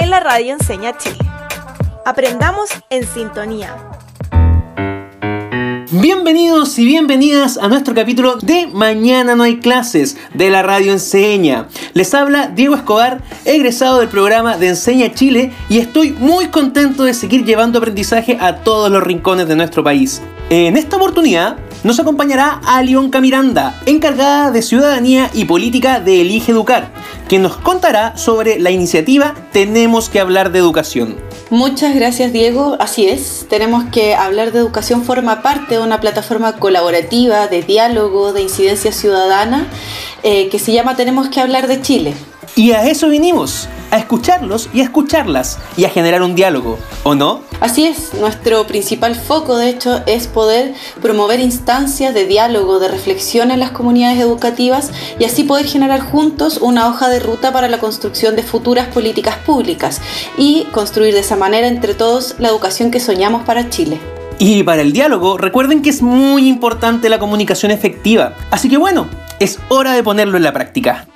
en la Radio Enseña Chile. Aprendamos en sintonía. Bienvenidos y bienvenidas a nuestro capítulo de Mañana no hay clases de la Radio Enseña. Les habla Diego Escobar, egresado del programa de Enseña Chile y estoy muy contento de seguir llevando aprendizaje a todos los rincones de nuestro país. En esta oportunidad nos acompañará Alionca Miranda, encargada de Ciudadanía y Política de Elige Educar, quien nos contará sobre la iniciativa Tenemos que hablar de educación. Muchas gracias Diego, así es, tenemos que hablar de educación forma parte de una plataforma colaborativa de diálogo, de incidencia ciudadana, eh, que se llama Tenemos que hablar de Chile. Y a eso vinimos, a escucharlos y a escucharlas y a generar un diálogo, ¿o no? Así es, nuestro principal foco de hecho es poder promover instancias de diálogo, de reflexión en las comunidades educativas y así poder generar juntos una hoja de ruta para la construcción de futuras políticas públicas y construir de esa manera entre todos la educación que soñamos para Chile. Y para el diálogo, recuerden que es muy importante la comunicación efectiva. Así que bueno, es hora de ponerlo en la práctica.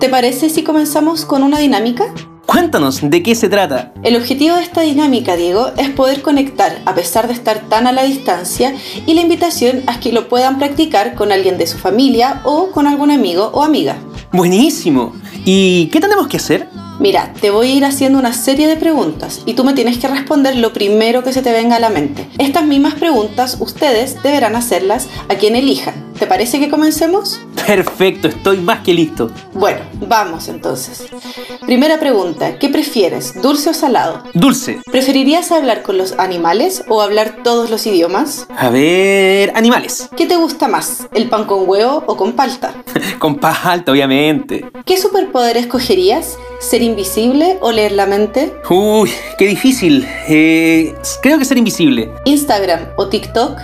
¿Te parece si comenzamos con una dinámica? Cuéntanos, ¿de qué se trata? El objetivo de esta dinámica, Diego, es poder conectar a pesar de estar tan a la distancia y la invitación a que lo puedan practicar con alguien de su familia o con algún amigo o amiga. Buenísimo. ¿Y qué tenemos que hacer? Mira, te voy a ir haciendo una serie de preguntas y tú me tienes que responder lo primero que se te venga a la mente. Estas mismas preguntas ustedes deberán hacerlas a quien elijan. ¿Te parece que comencemos? Perfecto, estoy más que listo. Bueno, vamos entonces. Primera pregunta, ¿qué prefieres, dulce o salado? Dulce. ¿Preferirías hablar con los animales o hablar todos los idiomas? A ver, animales. ¿Qué te gusta más, el pan con huevo o con palta? con palta, obviamente. ¿Qué superpoder escogerías? ¿Ser invisible o leer la mente? Uy, qué difícil. Eh, creo que ser invisible. ¿Instagram o TikTok?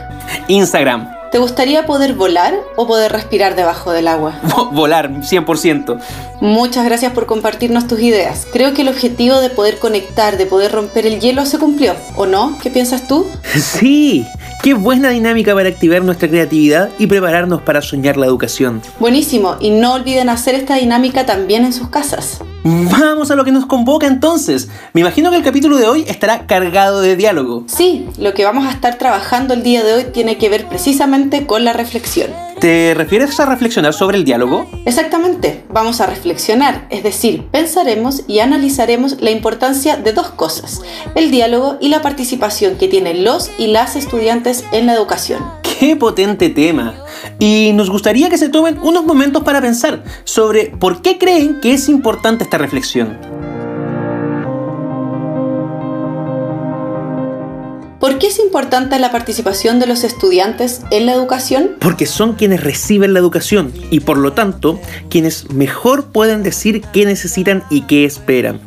Instagram. ¿Te gustaría poder volar o poder respirar debajo del agua? Volar, 100%. Muchas gracias por compartirnos tus ideas. Creo que el objetivo de poder conectar, de poder romper el hielo se cumplió, ¿o no? ¿Qué piensas tú? Sí, Qué buena dinámica para activar nuestra creatividad y prepararnos para soñar la educación. Buenísimo, y no olviden hacer esta dinámica también en sus casas. Vamos a lo que nos convoca entonces. Me imagino que el capítulo de hoy estará cargado de diálogo. Sí, lo que vamos a estar trabajando el día de hoy tiene que ver precisamente con la reflexión. ¿Te refieres a reflexionar sobre el diálogo? Exactamente, vamos a reflexionar, es decir, pensaremos y analizaremos la importancia de dos cosas, el diálogo y la participación que tienen los y las estudiantes en la educación. ¡Qué potente tema! Y nos gustaría que se tomen unos momentos para pensar sobre por qué creen que es importante esta reflexión. ¿Por qué es importante la participación de los estudiantes en la educación? Porque son quienes reciben la educación y por lo tanto quienes mejor pueden decir qué necesitan y qué esperan.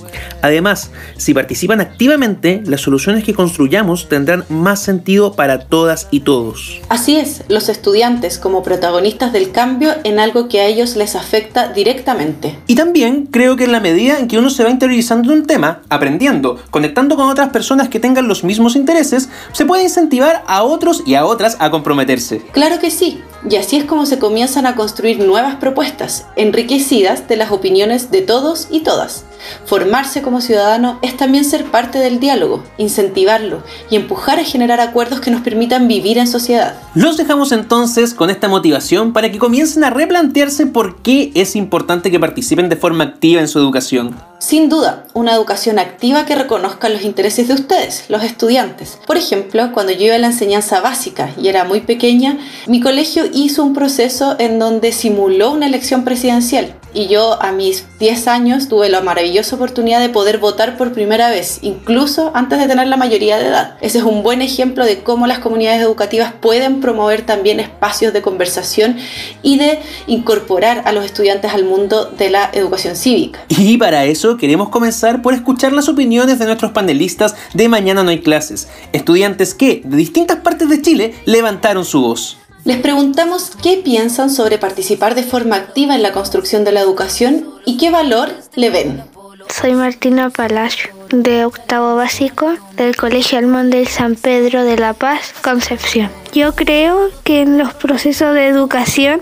Además, si participan activamente, las soluciones que construyamos tendrán más sentido para todas y todos. Así es, los estudiantes como protagonistas del cambio en algo que a ellos les afecta directamente. Y también creo que en la medida en que uno se va interiorizando un tema, aprendiendo, conectando con otras personas que tengan los mismos intereses, se puede incentivar a otros y a otras a comprometerse. Claro que sí, y así es como se comienzan a construir nuevas propuestas, enriquecidas de las opiniones de todos y todas. Formarse como ciudadano es también ser parte del diálogo, incentivarlo y empujar a generar acuerdos que nos permitan vivir en sociedad. Los dejamos entonces con esta motivación para que comiencen a replantearse por qué es importante que participen de forma activa en su educación. Sin duda, una educación activa que reconozca los intereses de ustedes, los estudiantes. Por ejemplo, cuando yo iba a la enseñanza básica y era muy pequeña, mi colegio hizo un proceso en donde simuló una elección presidencial y yo a mis 10 años tuve la maravillosa oportunidad de poder votar por primera vez, incluso antes de tener la mayoría de edad. Ese es un buen ejemplo de cómo las comunidades educativas pueden promover también espacios de conversación y de incorporar a los estudiantes al mundo de la educación cívica. Y para eso queremos comenzar por escuchar las opiniones de nuestros panelistas de Mañana no hay clases, estudiantes que de distintas partes de Chile levantaron su voz. Les preguntamos qué piensan sobre participar de forma activa en la construcción de la educación y qué valor le ven. Soy Martina Palacio, de octavo básico del Colegio Almón del San Pedro de La Paz, Concepción. Yo creo que en los procesos de educación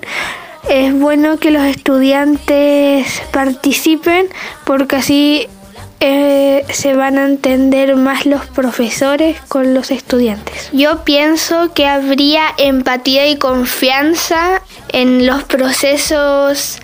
es bueno que los estudiantes participen porque así eh, se van a entender más los profesores con los estudiantes. Yo pienso que habría empatía y confianza en los procesos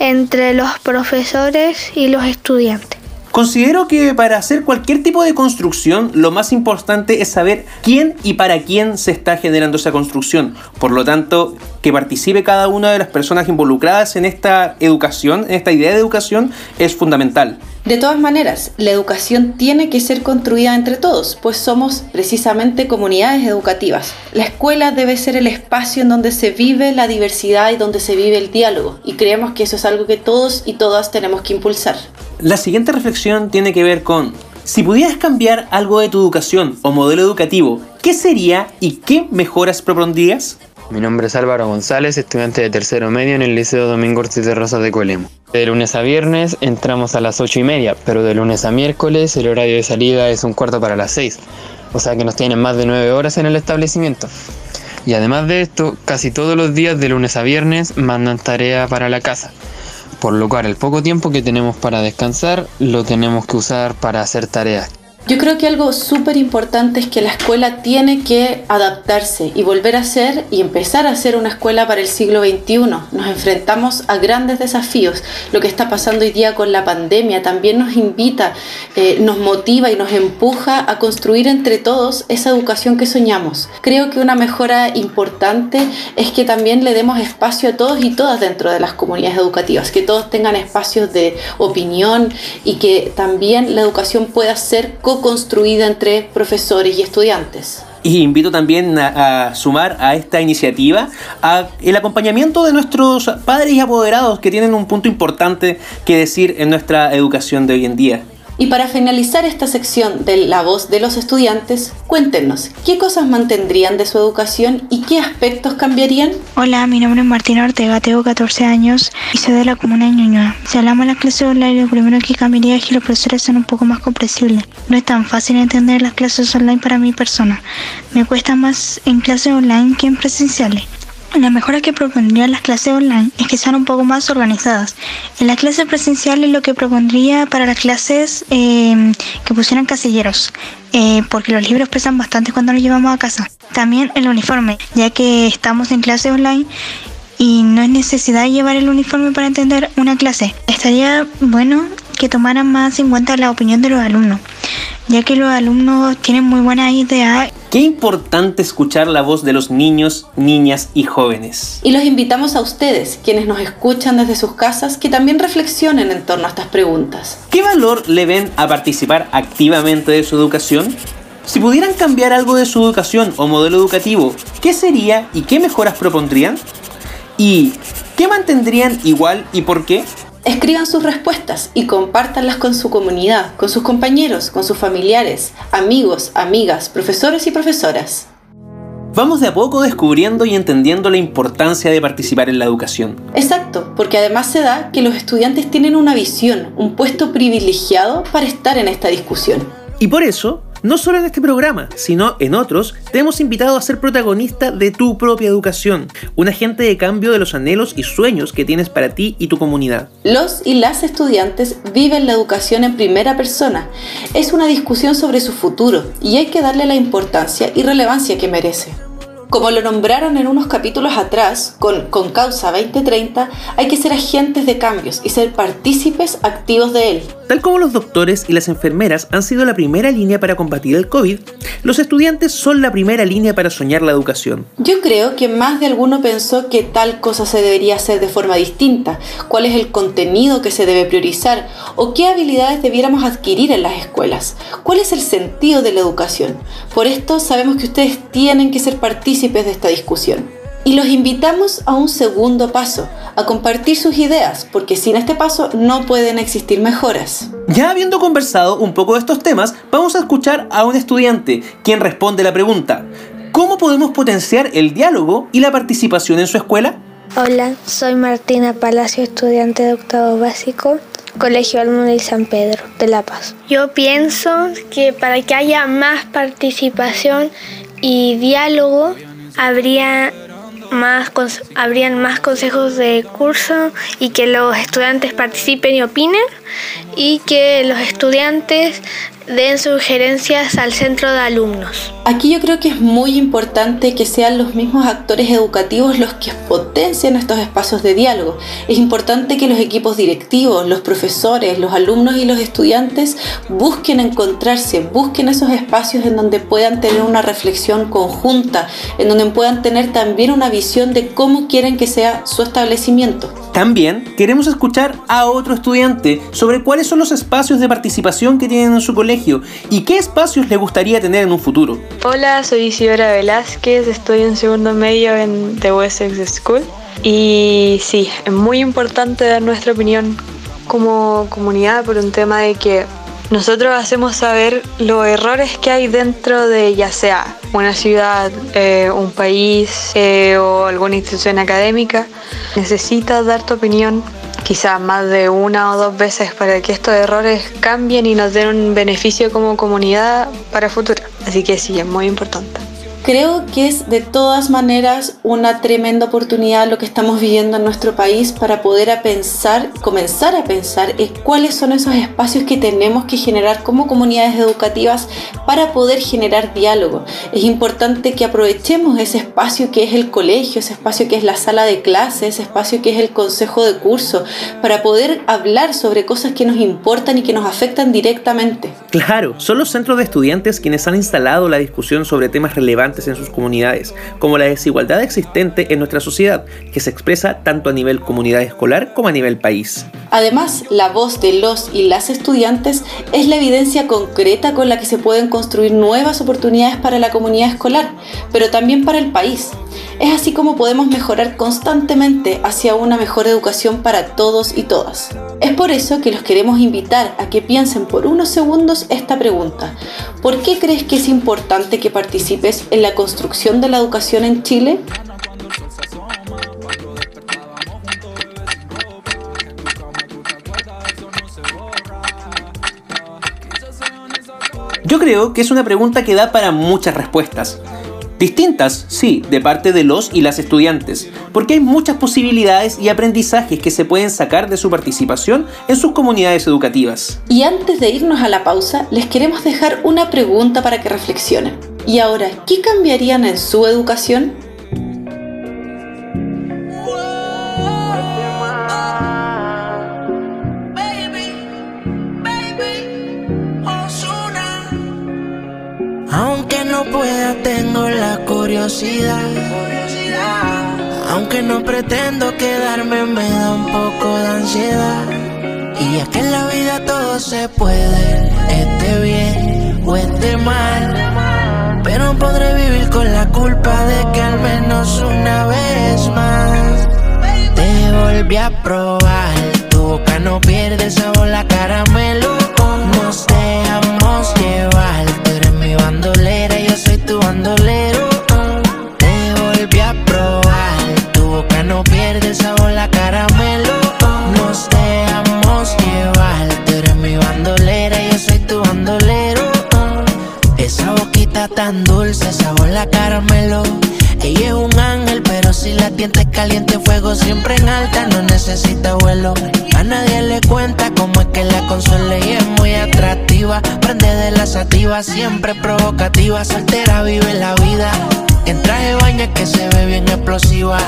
entre los profesores y los estudiantes. Considero que para hacer cualquier tipo de construcción, lo más importante es saber quién y para quién se está generando esa construcción. Por lo tanto, que participe cada una de las personas involucradas en esta educación, en esta idea de educación, es fundamental. De todas maneras, la educación tiene que ser construida entre todos, pues somos precisamente comunidades educativas. La escuela debe ser el espacio en donde se vive la diversidad y donde se vive el diálogo, y creemos que eso es algo que todos y todas tenemos que impulsar. La siguiente reflexión tiene que ver con, si pudieras cambiar algo de tu educación o modelo educativo, ¿qué sería y qué mejoras propondrías? Mi nombre es Álvaro González, estudiante de tercero medio en el Liceo Domingo Ortiz de Rosas de Colemo. De lunes a viernes entramos a las ocho y media, pero de lunes a miércoles el horario de salida es un cuarto para las seis, o sea que nos tienen más de nueve horas en el establecimiento. Y además de esto, casi todos los días de lunes a viernes mandan tarea para la casa, por lo cual el poco tiempo que tenemos para descansar lo tenemos que usar para hacer tareas. Yo creo que algo súper importante es que la escuela tiene que adaptarse y volver a ser y empezar a ser una escuela para el siglo XXI. Nos enfrentamos a grandes desafíos. Lo que está pasando hoy día con la pandemia también nos invita, eh, nos motiva y nos empuja a construir entre todos esa educación que soñamos. Creo que una mejora importante es que también le demos espacio a todos y todas dentro de las comunidades educativas, que todos tengan espacios de opinión y que también la educación pueda ser construida entre profesores y estudiantes. Y invito también a, sumar a esta iniciativa el acompañamiento de nuestros padres y apoderados que tienen un punto importante que decir en nuestra educación de hoy en día. Y para finalizar esta sección de La voz de los estudiantes, cuéntenos, ¿qué cosas mantendrían de su educación y qué aspectos cambiarían? Hola, mi nombre es Martina Ortega, tengo 14 años y soy de la comuna de Ñuñoa. Si hablamos de las clases online, lo primero que cambiaría es que los profesores sean un poco más comprensibles. No es tan fácil entender las clases online para mi persona. Me cuesta más en clases online que en presenciales. La mejora que propondría las clases online es que sean un poco más organizadas. En las clases presenciales lo que propondría para las clases eh, que pusieran casilleros, eh, porque los libros pesan bastante cuando los llevamos a casa. También el uniforme, ya que estamos en clase online y no es necesidad llevar el uniforme para entender una clase. Estaría bueno que tomaran más en cuenta la opinión de los alumnos, ya que los alumnos tienen muy buenas ideas Qué importante escuchar la voz de los niños, niñas y jóvenes. Y los invitamos a ustedes, quienes nos escuchan desde sus casas, que también reflexionen en torno a estas preguntas. ¿Qué valor le ven a participar activamente de su educación? Si pudieran cambiar algo de su educación o modelo educativo, ¿qué sería y qué mejoras propondrían? ¿Y qué mantendrían igual y por qué? Escriban sus respuestas y compártanlas con su comunidad, con sus compañeros, con sus familiares, amigos, amigas, profesores y profesoras. Vamos de a poco descubriendo y entendiendo la importancia de participar en la educación. Exacto, porque además se da que los estudiantes tienen una visión, un puesto privilegiado para estar en esta discusión. Y por eso, no solo en este programa, sino en otros, te hemos invitado a ser protagonista de tu propia educación, un agente de cambio de los anhelos y sueños que tienes para ti y tu comunidad. Los y las estudiantes viven la educación en primera persona. Es una discusión sobre su futuro y hay que darle la importancia y relevancia que merece. Como lo nombraron en unos capítulos atrás, con, con Causa 2030, hay que ser agentes de cambios y ser partícipes activos de él. Tal como los doctores y las enfermeras han sido la primera línea para combatir el COVID, los estudiantes son la primera línea para soñar la educación. Yo creo que más de alguno pensó que tal cosa se debería hacer de forma distinta, cuál es el contenido que se debe priorizar o qué habilidades debiéramos adquirir en las escuelas, cuál es el sentido de la educación. Por esto sabemos que ustedes tienen que ser partícipes de esta discusión. Y los invitamos a un segundo paso, a compartir sus ideas, porque sin este paso no pueden existir mejoras. Ya habiendo conversado un poco de estos temas, vamos a escuchar a un estudiante, quien responde la pregunta, ¿cómo podemos potenciar el diálogo y la participación en su escuela? Hola, soy Martina Palacio, estudiante de octavo básico, Colegio Almundo y San Pedro de La Paz. Yo pienso que para que haya más participación y diálogo, habría más, habrían más consejos de curso y que los estudiantes participen y opinen y que los estudiantes den sugerencias al centro de alumnos. Aquí yo creo que es muy importante que sean los mismos actores educativos los que potencien estos espacios de diálogo. Es importante que los equipos directivos, los profesores, los alumnos y los estudiantes busquen encontrarse, busquen esos espacios en donde puedan tener una reflexión conjunta, en donde puedan tener también una visión de cómo quieren que sea su establecimiento. También queremos escuchar a otro estudiante sobre cuáles son los espacios de participación que tienen en su colegio y qué espacios le gustaría tener en un futuro. Hola, soy Isidora Velázquez, estoy en segundo medio en The Wessex School y sí, es muy importante dar nuestra opinión como comunidad por un tema de que nosotros hacemos saber los errores que hay dentro de ya sea una ciudad, eh, un país eh, o alguna institución académica. Necesitas dar tu opinión quizás más de una o dos veces para que estos errores cambien y nos den un beneficio como comunidad para futuro. Así que sí, es muy importante. Creo que es de todas maneras una tremenda oportunidad lo que estamos viviendo en nuestro país para poder a pensar, comenzar a pensar en cuáles son esos espacios que tenemos que generar como comunidades educativas para poder generar diálogo. Es importante que aprovechemos ese espacio que es el colegio, ese espacio que es la sala de clase, ese espacio que es el consejo de curso, para poder hablar sobre cosas que nos importan y que nos afectan directamente. Claro, son los centros de estudiantes quienes han instalado la discusión sobre temas relevantes en sus comunidades, como la desigualdad existente en nuestra sociedad, que se expresa tanto a nivel comunidad escolar como a nivel país. Además, la voz de los y las estudiantes es la evidencia concreta con la que se pueden construir nuevas oportunidades para la comunidad escolar, pero también para el país. Es así como podemos mejorar constantemente hacia una mejor educación para todos y todas. Es por eso que los queremos invitar a que piensen por unos segundos esta pregunta. ¿Por qué crees que es importante que participes en la construcción de la educación en Chile? Yo creo que es una pregunta que da para muchas respuestas. Distintas, sí, de parte de los y las estudiantes, porque hay muchas posibilidades y aprendizajes que se pueden sacar de su participación en sus comunidades educativas. Y antes de irnos a la pausa, les queremos dejar una pregunta para que reflexionen. ¿Y ahora qué cambiarían en su educación? No pueda, tengo la curiosidad. Aunque no pretendo quedarme, me da un poco de ansiedad. Y es que en la vida todo se puede, esté bien o esté mal. Pero podré vivir con la culpa de que al menos una vez más te volví a probar. Tu boca no pierde sabor, la siempre provocativa, soltera vive la vida. En traje de baño que se ve bien explosiva.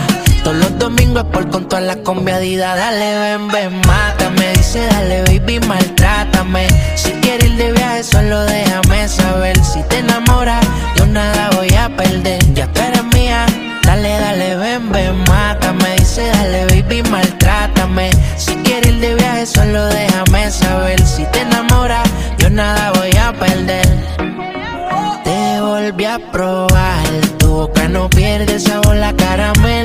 Todos los domingos por con toda la conviadida. Dale, ven, ven, mátame. Dice, dale, baby, maltrátame. Si quieres ir de viaje, solo déjame saber. Si te enamoras, yo nada voy a perder. Ya tú eres mía. Dale, dale, ven, ven, mátame. Dice, dale, baby, maltrátame. Si quieres ir de viaje, solo déjame volví a probar, tu boca no pierde sabor, la caramelo. Nos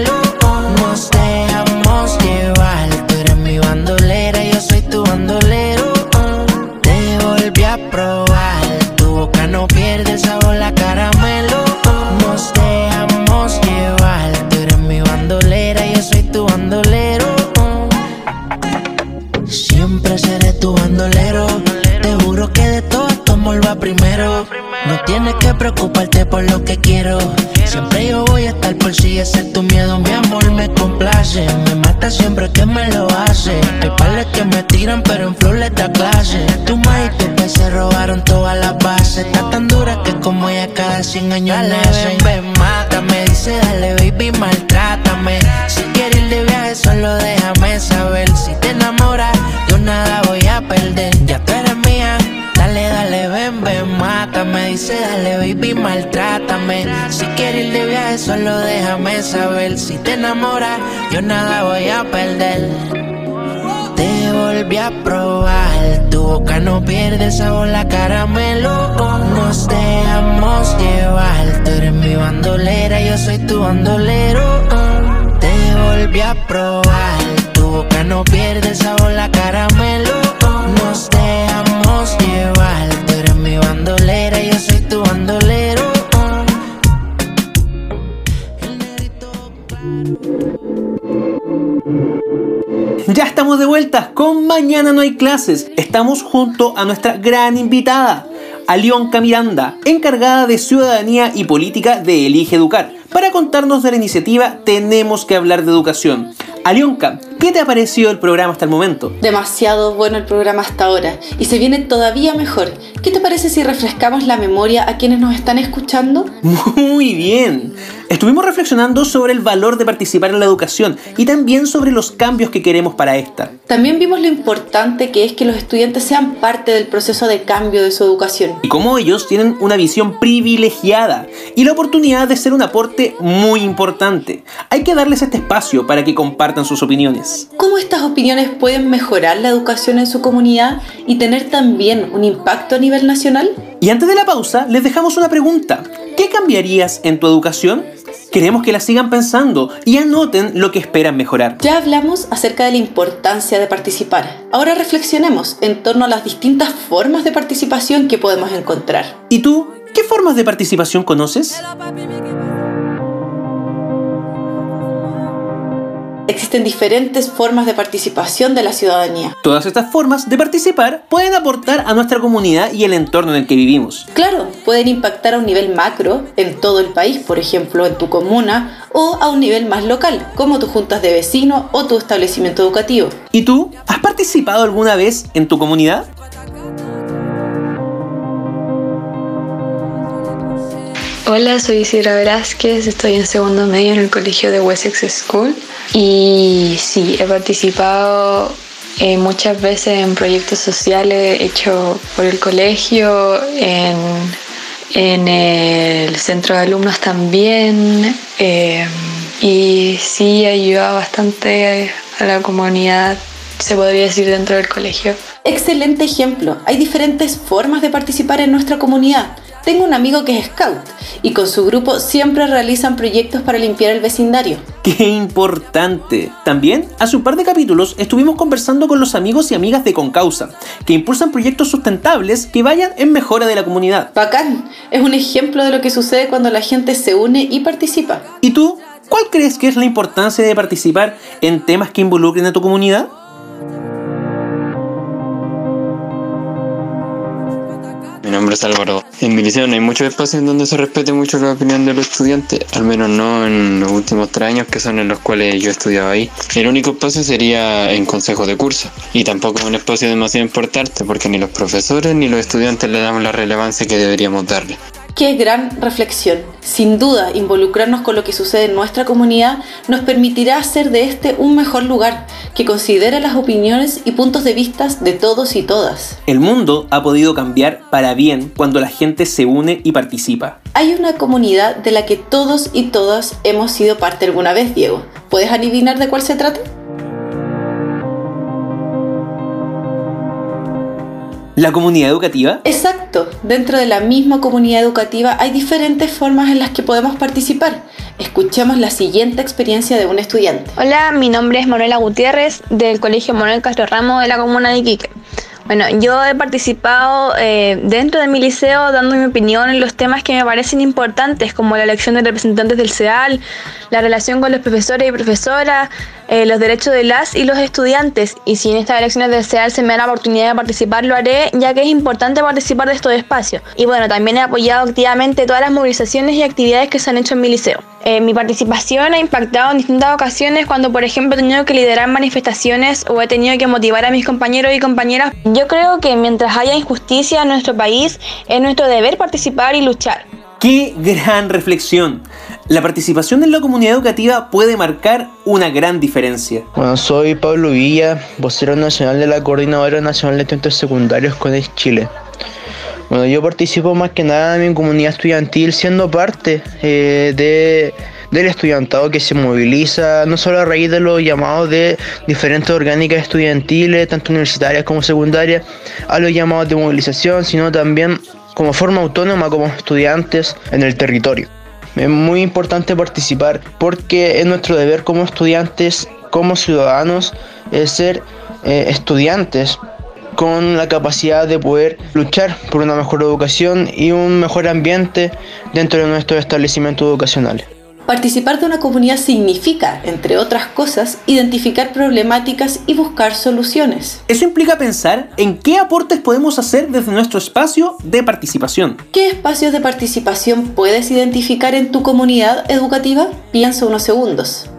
ese es tu miedo. Mi amor me complace. Me mata siempre que me lo hace. Hay pales que me tiran, pero en flor les da clase. Tu maíz y tu pez se robaron todas las bases. Está tan dura que como ella cada 100 años dale, ven, ven, mátame. Dice, dale, baby, maltrátame. Si quieres ir de viaje, solo déjame saber. Si te enamoras, yo nada voy a perder. Ya tú eres mía. Dale, dale, ven, ven, mátame. Dice, dale, baby, maltrátame. Solo déjame saber. Si te enamoras, yo nada voy a perder. Te volví a probar, tu boca no pierde sabor, la caramelo. Nos dejamos llevar, tú eres mi bandolera, yo soy tu bandolero. Te volví a probar, tu boca no pierde sabor, Ya estamos de vuelta con Mañana no hay clases. Estamos junto a nuestra gran invitada, Alionca Miranda, encargada de Ciudadanía y Política de Elige Educar. Para contarnos de la iniciativa Tenemos que hablar de educación. Alionca, ¿qué te ha parecido el programa hasta el momento? Demasiado bueno el programa hasta ahora y se viene todavía mejor. ¿Qué te parece si refrescamos la memoria a quienes nos están escuchando? Muy bien. Estuvimos reflexionando sobre el valor de participar en la educación y también sobre los cambios que queremos para esta. También vimos lo importante que es que los estudiantes sean parte del proceso de cambio de su educación. Y cómo ellos tienen una visión privilegiada y la oportunidad de ser un aporte muy importante. Hay que darles este espacio para que compartan sus opiniones. ¿Cómo estas opiniones pueden mejorar la educación en su comunidad y tener también un impacto a nivel nacional? Y antes de la pausa, les dejamos una pregunta. ¿Qué cambiarías en tu educación? Queremos que la sigan pensando y anoten lo que esperan mejorar. Ya hablamos acerca de la importancia de participar. Ahora reflexionemos en torno a las distintas formas de participación que podemos encontrar. ¿Y tú? ¿Qué formas de participación conoces? Existen diferentes formas de participación de la ciudadanía. Todas estas formas de participar pueden aportar a nuestra comunidad y el entorno en el que vivimos. Claro, pueden impactar a un nivel macro en todo el país, por ejemplo en tu comuna, o a un nivel más local, como tus juntas de vecinos o tu establecimiento educativo. ¿Y tú? ¿Has participado alguna vez en tu comunidad? Hola, soy Isidra Velázquez, estoy en segundo medio en el colegio de Wessex School y sí, he participado eh, muchas veces en proyectos sociales hechos por el colegio, en, en el centro de alumnos también eh, y sí, ayuda bastante a la comunidad, se podría decir, dentro del colegio. Excelente ejemplo, hay diferentes formas de participar en nuestra comunidad. Tengo un amigo que es scout y con su grupo siempre realizan proyectos para limpiar el vecindario. ¡Qué importante! También, hace un par de capítulos estuvimos conversando con los amigos y amigas de Concausa, que impulsan proyectos sustentables que vayan en mejora de la comunidad. Bacán, es un ejemplo de lo que sucede cuando la gente se une y participa. ¿Y tú? ¿Cuál crees que es la importancia de participar en temas que involucren a tu comunidad? Mi nombre es Álvaro. En mi liceo no hay muchos espacios en donde se respete mucho la opinión de los estudiantes, al menos no en los últimos tres años que son en los cuales yo he estudiado ahí. El único espacio sería en consejos de curso y tampoco es un espacio demasiado importante porque ni los profesores ni los estudiantes le damos la relevancia que deberíamos darle. Qué gran reflexión. Sin duda, involucrarnos con lo que sucede en nuestra comunidad nos permitirá hacer de este un mejor lugar que considere las opiniones y puntos de vista de todos y todas. El mundo ha podido cambiar para bien cuando la gente se une y participa. Hay una comunidad de la que todos y todas hemos sido parte alguna vez, Diego. ¿Puedes adivinar de cuál se trata? ¿La comunidad educativa? Exacto. Dentro de la misma comunidad educativa hay diferentes formas en las que podemos participar. Escuchemos la siguiente experiencia de un estudiante. Hola, mi nombre es Manuela Gutiérrez del Colegio Manuel Castro Ramos de la comuna de Iquique. Bueno, yo he participado eh, dentro de mi liceo dando mi opinión en los temas que me parecen importantes, como la elección de representantes del CEAL, la relación con los profesores y profesoras, eh, los derechos de las y los estudiantes. Y si en estas elecciones del CEAL se me da la oportunidad de participar, lo haré, ya que es importante participar de estos espacios. Y bueno, también he apoyado activamente todas las movilizaciones y actividades que se han hecho en mi liceo. Eh, mi participación ha impactado en distintas ocasiones cuando, por ejemplo, he tenido que liderar manifestaciones o he tenido que motivar a mis compañeros y compañeras. Yo creo que mientras haya injusticia en nuestro país, es nuestro deber participar y luchar. ¡Qué gran reflexión! La participación en la comunidad educativa puede marcar una gran diferencia. Bueno, soy Pablo Villa, vocero nacional de la Coordinadora Nacional de Estudiantes Secundarios con Chile. Bueno, yo participo más que nada en mi comunidad estudiantil siendo parte eh, de, del estudiantado que se moviliza, no solo a raíz de los llamados de diferentes orgánicas estudiantiles, tanto universitarias como secundarias, a los llamados de movilización, sino también como forma autónoma como estudiantes en el territorio. Es muy importante participar porque es nuestro deber como estudiantes, como ciudadanos, es ser eh, estudiantes con la capacidad de poder luchar por una mejor educación y un mejor ambiente dentro de nuestros establecimientos educacionales. Participar de una comunidad significa, entre otras cosas, identificar problemáticas y buscar soluciones. Eso implica pensar en qué aportes podemos hacer desde nuestro espacio de participación. ¿Qué espacios de participación puedes identificar en tu comunidad educativa? Piensa unos segundos.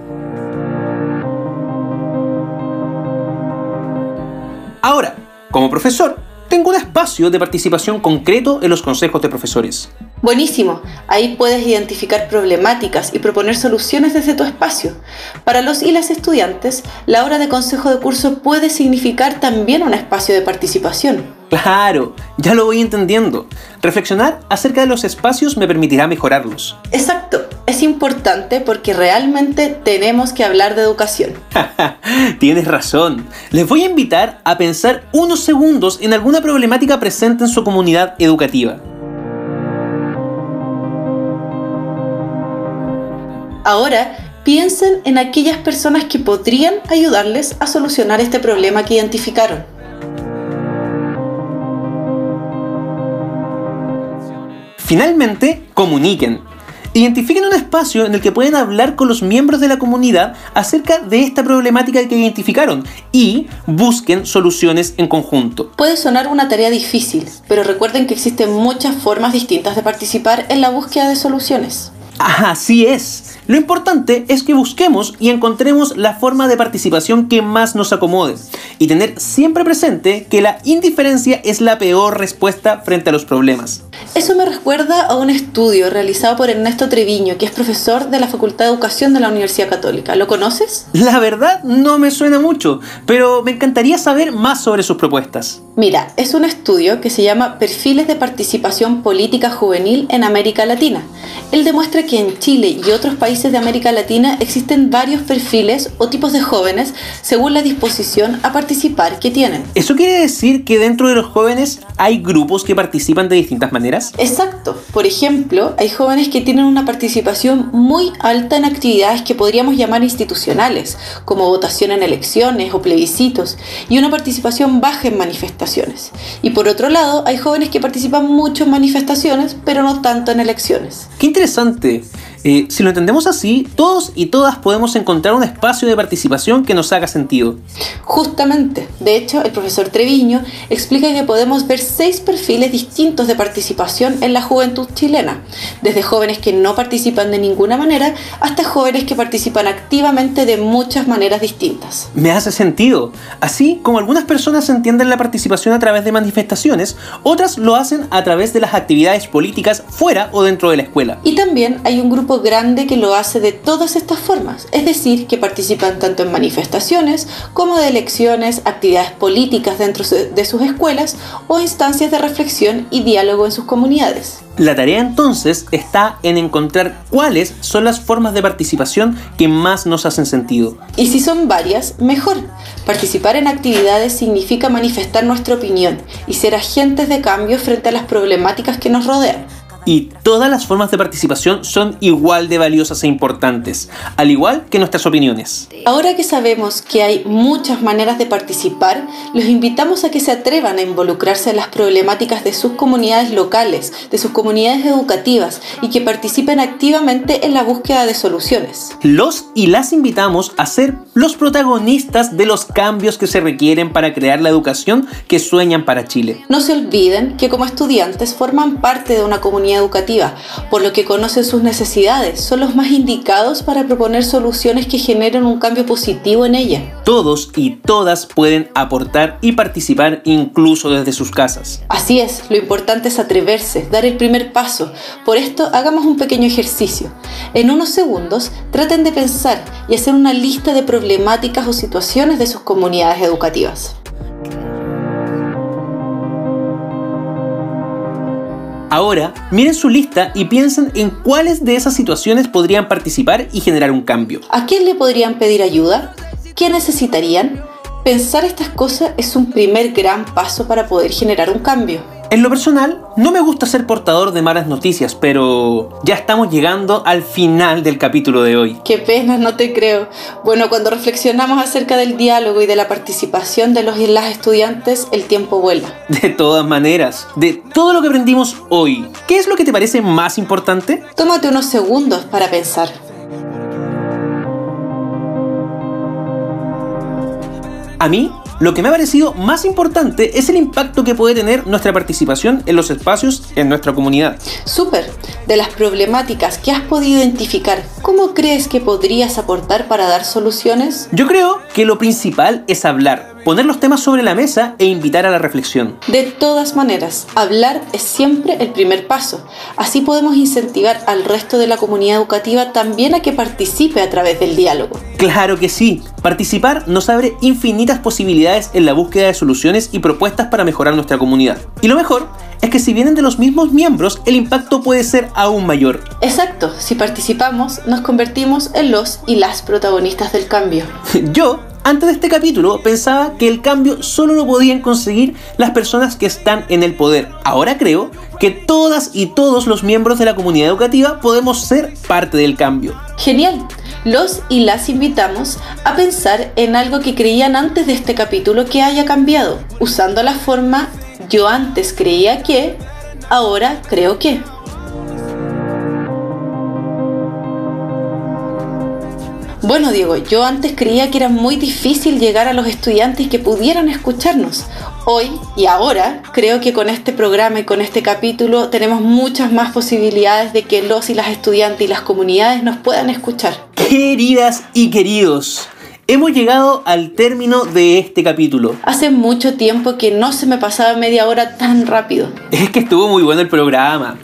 Ahora, como profesor, tengo un espacio de participación concreto en los consejos de profesores. Buenísimo, ahí puedes identificar problemáticas y proponer soluciones desde tu espacio. Para los y las estudiantes, la hora de consejo de curso puede significar también un espacio de participación. Claro, ya lo voy entendiendo. Reflexionar acerca de los espacios me permitirá mejorarlos. Exacto, es importante porque realmente tenemos que hablar de educación. Tienes razón. Les voy a invitar a pensar unos segundos en alguna problemática presente en su comunidad educativa. Ahora, piensen en aquellas personas que podrían ayudarles a solucionar este problema que identificaron. Finalmente, comuniquen. Identifiquen un espacio en el que pueden hablar con los miembros de la comunidad acerca de esta problemática que identificaron y busquen soluciones en conjunto. Puede sonar una tarea difícil, pero recuerden que existen muchas formas distintas de participar en la búsqueda de soluciones. Así es. Lo importante es que busquemos y encontremos la forma de participación que más nos acomode y tener siempre presente que la indiferencia es la peor respuesta frente a los problemas. Eso me recuerda a un estudio realizado por Ernesto Treviño, que es profesor de la Facultad de Educación de la Universidad Católica. ¿Lo conoces? La verdad no me suena mucho, pero me encantaría saber más sobre sus propuestas. Mira, es un estudio que se llama Perfiles de Participación Política Juvenil en América Latina. Él demuestra que en Chile y otros países de América Latina existen varios perfiles o tipos de jóvenes según la disposición a participar que tienen. ¿Eso quiere decir que dentro de los jóvenes hay grupos que participan de distintas maneras? Exacto. Por ejemplo, hay jóvenes que tienen una participación muy alta en actividades que podríamos llamar institucionales, como votación en elecciones o plebiscitos, y una participación baja en manifestaciones. Y por otro lado, hay jóvenes que participan mucho en manifestaciones, pero no tanto en elecciones. Qué interesante. Eh, si lo entendemos así, todos y todas podemos encontrar un espacio de participación que nos haga sentido. Justamente, de hecho, el profesor Treviño explica que podemos ver seis perfiles distintos de participación en la juventud chilena, desde jóvenes que no participan de ninguna manera hasta jóvenes que participan activamente de muchas maneras distintas. Me hace sentido. Así como algunas personas entienden la participación a través de manifestaciones, otras lo hacen a través de las actividades políticas fuera o dentro de la escuela. Y también hay un grupo grande que lo hace de todas estas formas, es decir, que participan tanto en manifestaciones como de elecciones, actividades políticas dentro de sus escuelas o instancias de reflexión y diálogo en sus comunidades. La tarea entonces está en encontrar cuáles son las formas de participación que más nos hacen sentido. Y si son varias, mejor. Participar en actividades significa manifestar nuestra opinión y ser agentes de cambio frente a las problemáticas que nos rodean y todas las formas de participación son igual de valiosas e importantes, al igual que nuestras opiniones. Ahora que sabemos que hay muchas maneras de participar, los invitamos a que se atrevan a involucrarse en las problemáticas de sus comunidades locales, de sus comunidades educativas y que participen activamente en la búsqueda de soluciones. Los y las invitamos a ser los protagonistas de los cambios que se requieren para crear la educación que sueñan para Chile. No se olviden que como estudiantes forman parte de una comunidad educativa, por lo que conocen sus necesidades, son los más indicados para proponer soluciones que generen un cambio positivo en ella. Todos y todas pueden aportar y participar incluso desde sus casas. Así es, lo importante es atreverse, dar el primer paso. Por esto, hagamos un pequeño ejercicio. En unos segundos, traten de pensar y hacer una lista de problemáticas o situaciones de sus comunidades educativas. Ahora, miren su lista y piensen en cuáles de esas situaciones podrían participar y generar un cambio. ¿A quién le podrían pedir ayuda? ¿Qué necesitarían? Pensar estas cosas es un primer gran paso para poder generar un cambio. En lo personal, no me gusta ser portador de malas noticias, pero ya estamos llegando al final del capítulo de hoy. Qué pena, no te creo. Bueno, cuando reflexionamos acerca del diálogo y de la participación de los y las estudiantes, el tiempo vuela. De todas maneras, de todo lo que aprendimos hoy, ¿qué es lo que te parece más importante? Tómate unos segundos para pensar. A mí, lo que me ha parecido más importante es el impacto que puede tener nuestra participación en los espacios en nuestra comunidad. Súper. De las problemáticas que has podido identificar, ¿cómo crees que podrías aportar para dar soluciones? Yo creo que lo principal es hablar, poner los temas sobre la mesa e invitar a la reflexión. De todas maneras, hablar es siempre el primer paso. Así podemos incentivar al resto de la comunidad educativa también a que participe a través del diálogo. Claro que sí. Participar nos abre infinitas posibilidades en la búsqueda de soluciones y propuestas para mejorar nuestra comunidad. Y lo mejor es que si vienen de los mismos miembros, el impacto puede ser aún mayor. Exacto, si participamos, nos convertimos en los y las protagonistas del cambio. Yo antes de este capítulo pensaba que el cambio solo lo podían conseguir las personas que están en el poder. Ahora creo que todas y todos los miembros de la comunidad educativa podemos ser parte del cambio. Genial. Los y las invitamos a pensar en algo que creían antes de este capítulo que haya cambiado, usando la forma yo antes creía que, ahora creo que. Bueno, Diego, yo antes creía que era muy difícil llegar a los estudiantes que pudieran escucharnos. Hoy y ahora creo que con este programa y con este capítulo tenemos muchas más posibilidades de que los y las estudiantes y las comunidades nos puedan escuchar. Queridas y queridos, hemos llegado al término de este capítulo. Hace mucho tiempo que no se me pasaba media hora tan rápido. Es que estuvo muy bueno el programa.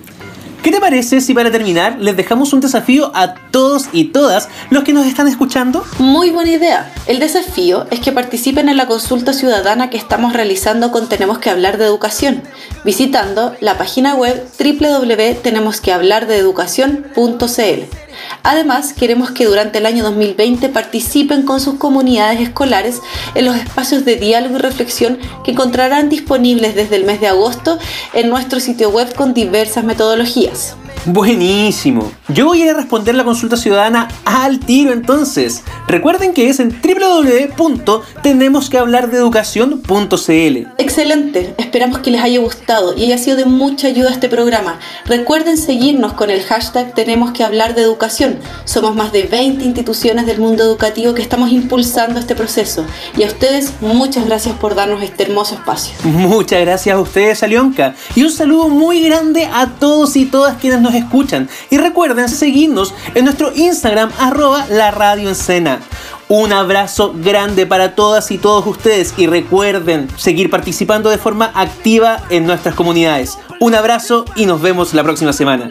¿Qué te parece si para terminar les dejamos un desafío a todos y todas los que nos están escuchando? Muy buena idea. El desafío es que participen en la consulta ciudadana que estamos realizando con Tenemos que hablar de educación, visitando la página web www.tenemosquehablardeeducacion.cl. Además, queremos que durante el año 2020 participen con sus comunidades escolares en los espacios de diálogo y reflexión que encontrarán disponibles desde el mes de agosto en nuestro sitio web con diversas metodologías. Buenísimo. Yo voy a ir a responder la consulta ciudadana al tiro entonces. Recuerden que es en www.tenemosquehablardeeducación.cl. Excelente, esperamos que les haya gustado y haya sido de mucha ayuda este programa. Recuerden seguirnos con el hashtag Tenemos que hablar de educación. Somos más de 20 instituciones del mundo educativo que estamos impulsando este proceso. Y a ustedes, muchas gracias por darnos este hermoso espacio. Muchas gracias a ustedes, Alionca. Y un saludo muy grande a todos y todas quienes nos escuchan. Y recuerden seguirnos en nuestro Instagram, arroba la radio en Un abrazo grande para todas y todos ustedes y recuerden seguir participando de forma activa en nuestras comunidades. Un abrazo y nos vemos la próxima semana.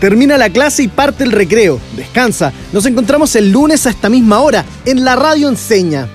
Termina la clase y parte el recreo. Descansa. Nos encontramos el lunes a esta misma hora en la radio Enseña.